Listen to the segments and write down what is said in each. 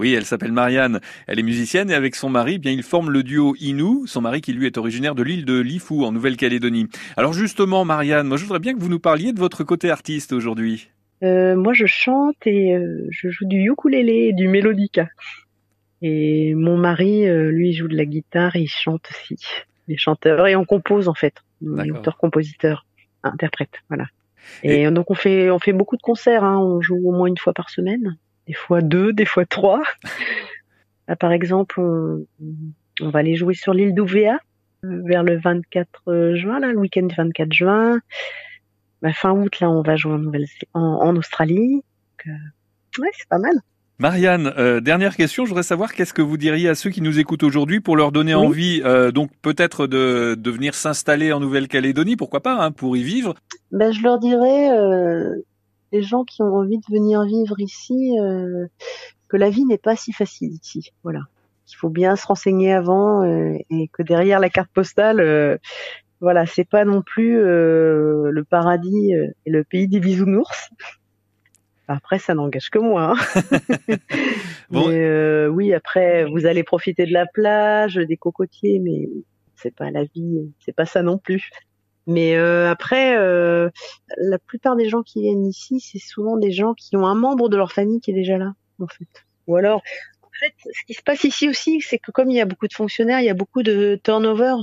Oui, elle s'appelle Marianne. Elle est musicienne et avec son mari, eh bien, ils forment le duo Inou. Son mari qui lui est originaire de l'île de Lifou en Nouvelle-Calédonie. Alors justement, Marianne, moi je voudrais bien que vous nous parliez de votre côté artiste aujourd'hui. Euh, moi, je chante et euh, je joue du ukulélé et du mélodica. Et mon mari, euh, lui, joue de la guitare et il chante aussi. Il est chanteur et on compose en fait. Auteur-compositeur, interprète, voilà. Et, donc on fait on fait beaucoup de concerts. Hein. On joue au moins une fois par semaine, des fois deux, des fois trois. Là, par exemple, on, on va aller jouer sur l'île d'Ouvéa vers le 24 juin, là, le week-end du 24 juin. Bah, fin août, là, on va jouer en, Nouvelle en, Australie. Donc, ouais, c'est pas mal. Marianne, euh, dernière question, je voudrais savoir qu'est-ce que vous diriez à ceux qui nous écoutent aujourd'hui pour leur donner envie, euh, donc peut-être de, de venir s'installer en Nouvelle-Calédonie, pourquoi pas, hein, pour y vivre ben, Je leur dirais, euh, les gens qui ont envie de venir vivre ici, euh, que la vie n'est pas si facile ici. Voilà. Il faut bien se renseigner avant euh, et que derrière la carte postale, voilà, c'est pas non plus le paradis et le pays des bisounours. Après, ça n'engage que moi. Hein. bon. euh, oui, après, vous allez profiter de la plage, des cocotiers, mais c'est pas la vie, c'est pas ça non plus. Mais euh, après, euh, la plupart des gens qui viennent ici, c'est souvent des gens qui ont un membre de leur famille qui est déjà là, en fait. Ou alors, en fait, ce qui se passe ici aussi, c'est que comme il y a beaucoup de fonctionnaires, il y a beaucoup de turnover.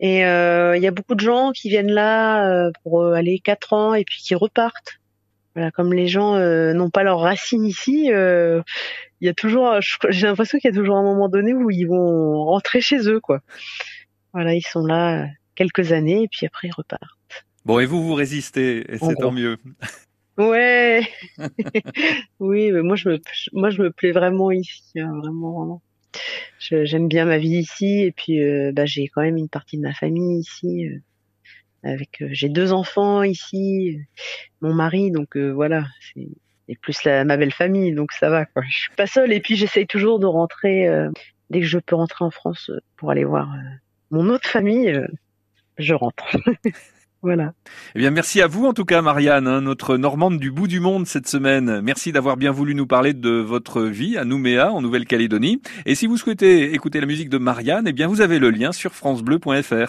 Et euh, il y a beaucoup de gens qui viennent là euh, pour aller quatre ans et puis qui repartent. Voilà, comme les gens euh, n'ont pas leurs racines ici, euh, il y a toujours, j'ai l'impression qu'il y a toujours un moment donné où ils vont rentrer chez eux, quoi. Voilà, ils sont là quelques années et puis après ils repartent. Bon, et vous, vous résistez, et c'est tant mieux. Ouais. oui, mais moi je me, moi je me plais vraiment ici, hein, vraiment, vraiment. J'aime bien ma vie ici et puis euh, bah, j'ai quand même une partie de ma famille ici avec euh, j'ai deux enfants ici, mon mari, donc euh, voilà, c'est et plus la, ma belle famille, donc ça va quoi. Je suis pas seule et puis j'essaye toujours de rentrer euh, dès que je peux rentrer en France pour aller voir mon autre famille, je rentre. Voilà. Eh bien, merci à vous en tout cas, Marianne, hein, notre Normande du bout du monde cette semaine. Merci d'avoir bien voulu nous parler de votre vie à Nouméa, en Nouvelle-Calédonie. Et si vous souhaitez écouter la musique de Marianne, eh bien, vous avez le lien sur francebleu.fr.